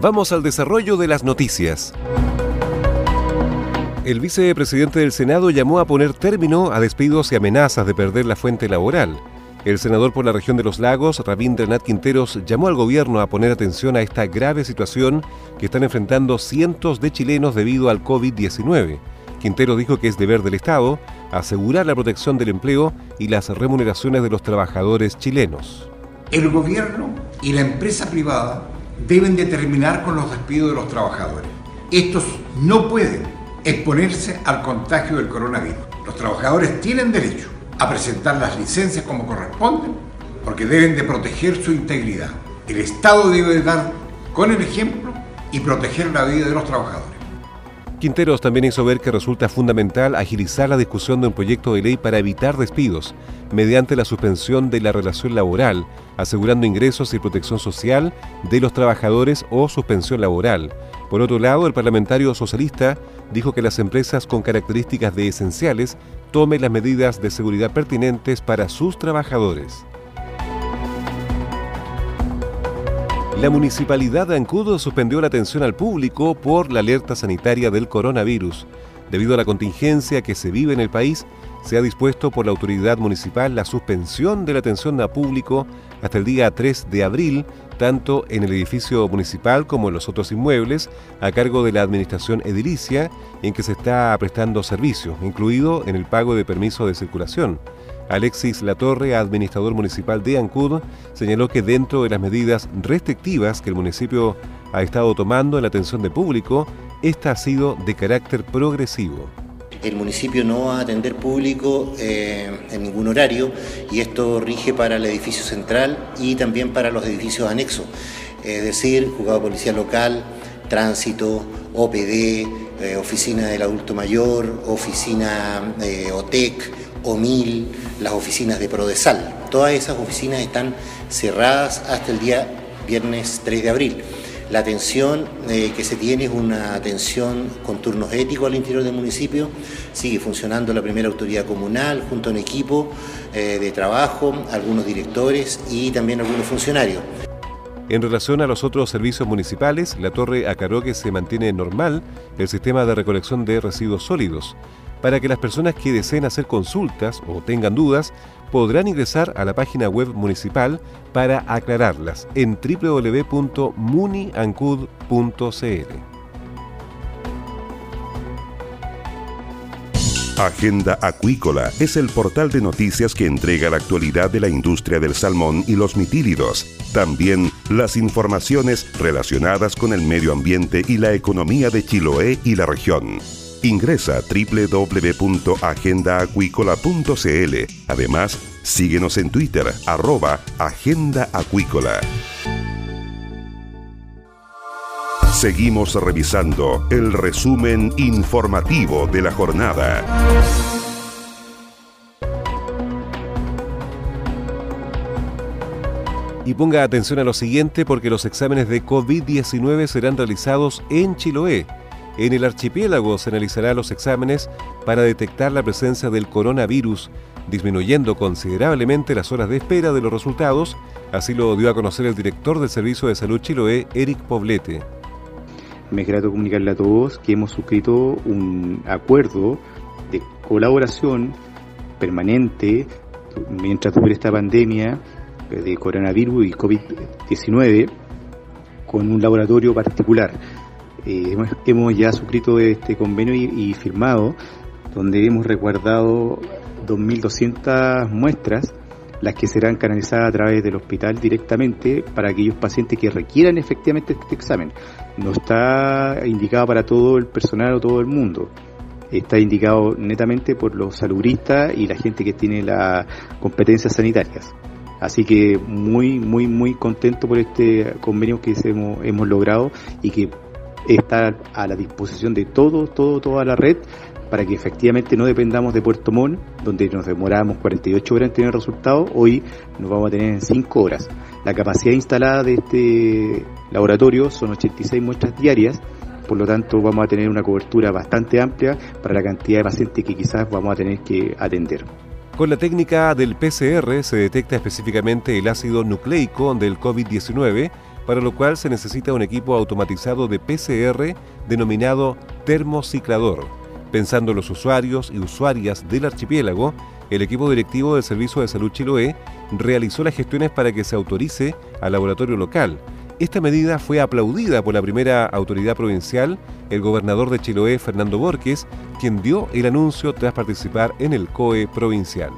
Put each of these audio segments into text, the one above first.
Vamos al desarrollo de las noticias. El vicepresidente del Senado llamó a poner término a despidos y amenazas de perder la fuente laboral. El senador por la región de los lagos, Rabindranath Quinteros, llamó al gobierno a poner atención a esta grave situación que están enfrentando cientos de chilenos debido al COVID-19. Quintero dijo que es deber del Estado asegurar la protección del empleo y las remuneraciones de los trabajadores chilenos. El gobierno y la empresa privada deben determinar con los despidos de los trabajadores. Estos no pueden exponerse al contagio del coronavirus. Los trabajadores tienen derecho a presentar las licencias como corresponden porque deben de proteger su integridad. El Estado debe dar con el ejemplo y proteger la vida de los trabajadores. Quinteros también hizo ver que resulta fundamental agilizar la discusión de un proyecto de ley para evitar despidos mediante la suspensión de la relación laboral, asegurando ingresos y protección social de los trabajadores o suspensión laboral. Por otro lado, el parlamentario socialista dijo que las empresas con características de esenciales tomen las medidas de seguridad pertinentes para sus trabajadores. La municipalidad de Ancudo suspendió la atención al público por la alerta sanitaria del coronavirus. Debido a la contingencia que se vive en el país, se ha dispuesto por la autoridad municipal la suspensión de la atención al público hasta el día 3 de abril, tanto en el edificio municipal como en los otros inmuebles, a cargo de la administración edilicia, en que se está prestando servicio, incluido en el pago de permiso de circulación. Alexis Latorre, administrador municipal de Ancud, señaló que dentro de las medidas restrictivas que el municipio ha estado tomando en la atención de público, esta ha sido de carácter progresivo. El municipio no va a atender público eh, en ningún horario y esto rige para el edificio central y también para los edificios anexos, es decir, juzgado policía local, tránsito, OPD, eh, oficina del adulto mayor, oficina eh, OTEC, OMIL, las oficinas de Prodesal. Todas esas oficinas están cerradas hasta el día viernes 3 de abril. La atención eh, que se tiene es una atención con turnos éticos al interior del municipio. Sigue funcionando la primera autoridad comunal junto a un equipo eh, de trabajo, algunos directores y también algunos funcionarios. En relación a los otros servicios municipales, la torre Acaroque se mantiene normal el sistema de recolección de residuos sólidos para que las personas que deseen hacer consultas o tengan dudas podrán ingresar a la página web municipal para aclararlas en www.muniancud.cl. Agenda Acuícola es el portal de noticias que entrega la actualidad de la industria del salmón y los mitílidos. También las informaciones relacionadas con el medio ambiente y la economía de Chiloé y la región. Ingresa a www.agendaacuícola.cl. Además, síguenos en Twitter, arroba Agenda. Seguimos revisando el resumen informativo de la jornada. Y ponga atención a lo siguiente porque los exámenes de COVID-19 serán realizados en Chiloé. En el archipiélago se analizará los exámenes para detectar la presencia del coronavirus, disminuyendo considerablemente las horas de espera de los resultados, así lo dio a conocer el director del Servicio de Salud Chiloé, Eric Poblete. Me grato comunicarle a todos que hemos suscrito un acuerdo de colaboración permanente mientras dure esta pandemia de coronavirus y COVID-19 con un laboratorio particular. Eh, hemos, ya suscrito este convenio y, firmado, donde hemos resguardado 2.200 muestras, las que serán canalizadas a través del hospital directamente para aquellos pacientes que requieran efectivamente este examen. No está indicado para todo el personal o todo el mundo está indicado netamente por los saludistas y la gente que tiene las competencias sanitarias. Así que muy, muy, muy contento por este convenio que hemos, hemos logrado y que está a la disposición de todos, todo, toda la red para que efectivamente no dependamos de Puerto Montt, donde nos demoramos 48 horas en tener resultados, hoy nos vamos a tener en 5 horas. La capacidad instalada de este laboratorio son 86 muestras diarias por lo tanto vamos a tener una cobertura bastante amplia para la cantidad de pacientes que quizás vamos a tener que atender. Con la técnica del PCR se detecta específicamente el ácido nucleico del COVID-19, para lo cual se necesita un equipo automatizado de PCR denominado termociclador. Pensando en los usuarios y usuarias del archipiélago, el equipo directivo del Servicio de Salud Chiloé realizó las gestiones para que se autorice al laboratorio local, esta medida fue aplaudida por la primera autoridad provincial, el gobernador de Chiloé, Fernando Borges, quien dio el anuncio tras participar en el COE provincial.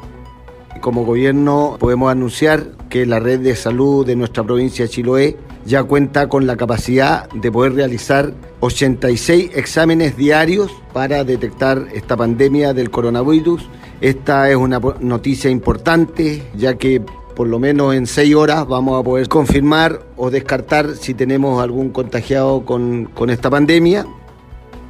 Como gobierno podemos anunciar que la red de salud de nuestra provincia de Chiloé ya cuenta con la capacidad de poder realizar 86 exámenes diarios para detectar esta pandemia del coronavirus. Esta es una noticia importante ya que por lo menos en seis horas vamos a poder confirmar o descartar si tenemos algún contagiado con, con esta pandemia.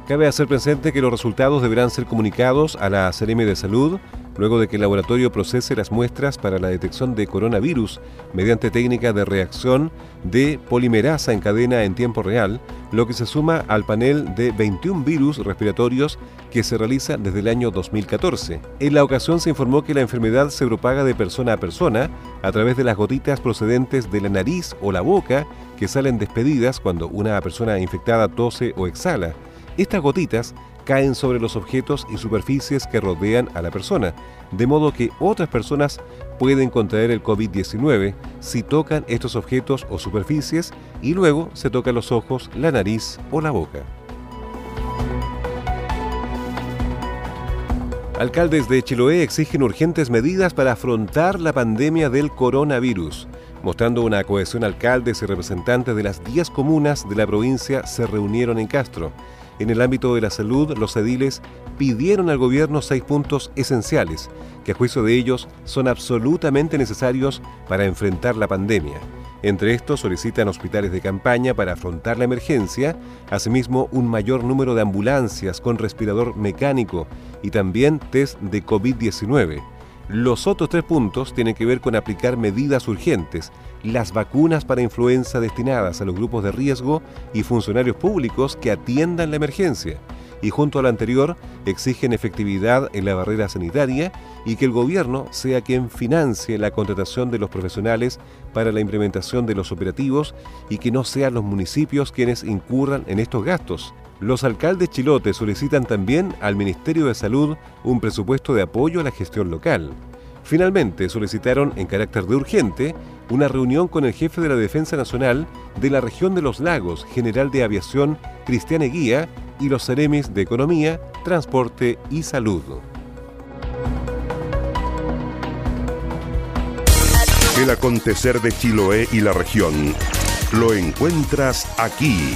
Cabe hacer presente que los resultados deberán ser comunicados a la CRM de Salud luego de que el laboratorio procese las muestras para la detección de coronavirus mediante técnica de reacción de polimerasa en cadena en tiempo real, lo que se suma al panel de 21 virus respiratorios que se realiza desde el año 2014. En la ocasión se informó que la enfermedad se propaga de persona a persona a través de las gotitas procedentes de la nariz o la boca que salen despedidas cuando una persona infectada tose o exhala. Estas gotitas caen sobre los objetos y superficies que rodean a la persona, de modo que otras personas pueden contraer el COVID-19 si tocan estos objetos o superficies y luego se tocan los ojos, la nariz o la boca. Alcaldes de Chiloé exigen urgentes medidas para afrontar la pandemia del coronavirus. Mostrando una cohesión, alcaldes y representantes de las 10 comunas de la provincia se reunieron en Castro. En el ámbito de la salud, los ediles pidieron al gobierno seis puntos esenciales, que a juicio de ellos son absolutamente necesarios para enfrentar la pandemia. Entre estos solicitan hospitales de campaña para afrontar la emergencia, asimismo un mayor número de ambulancias con respirador mecánico y también test de COVID-19. Los otros tres puntos tienen que ver con aplicar medidas urgentes, las vacunas para influenza destinadas a los grupos de riesgo y funcionarios públicos que atiendan la emergencia. Y junto a lo anterior, exigen efectividad en la barrera sanitaria y que el gobierno sea quien financie la contratación de los profesionales para la implementación de los operativos y que no sean los municipios quienes incurran en estos gastos. Los alcaldes chilotes solicitan también al Ministerio de Salud un presupuesto de apoyo a la gestión local. Finalmente, solicitaron en carácter de urgente una reunión con el jefe de la Defensa Nacional de la región de los lagos, general de aviación Cristian Eguía, y los ceremis de Economía, Transporte y Salud. El acontecer de Chiloé y la región lo encuentras aquí.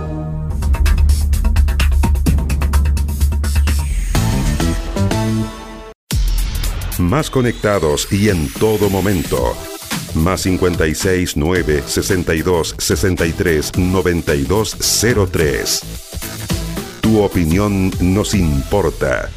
Más conectados y en todo momento. Más 56 9 62 63 92 03. Tu opinión nos importa.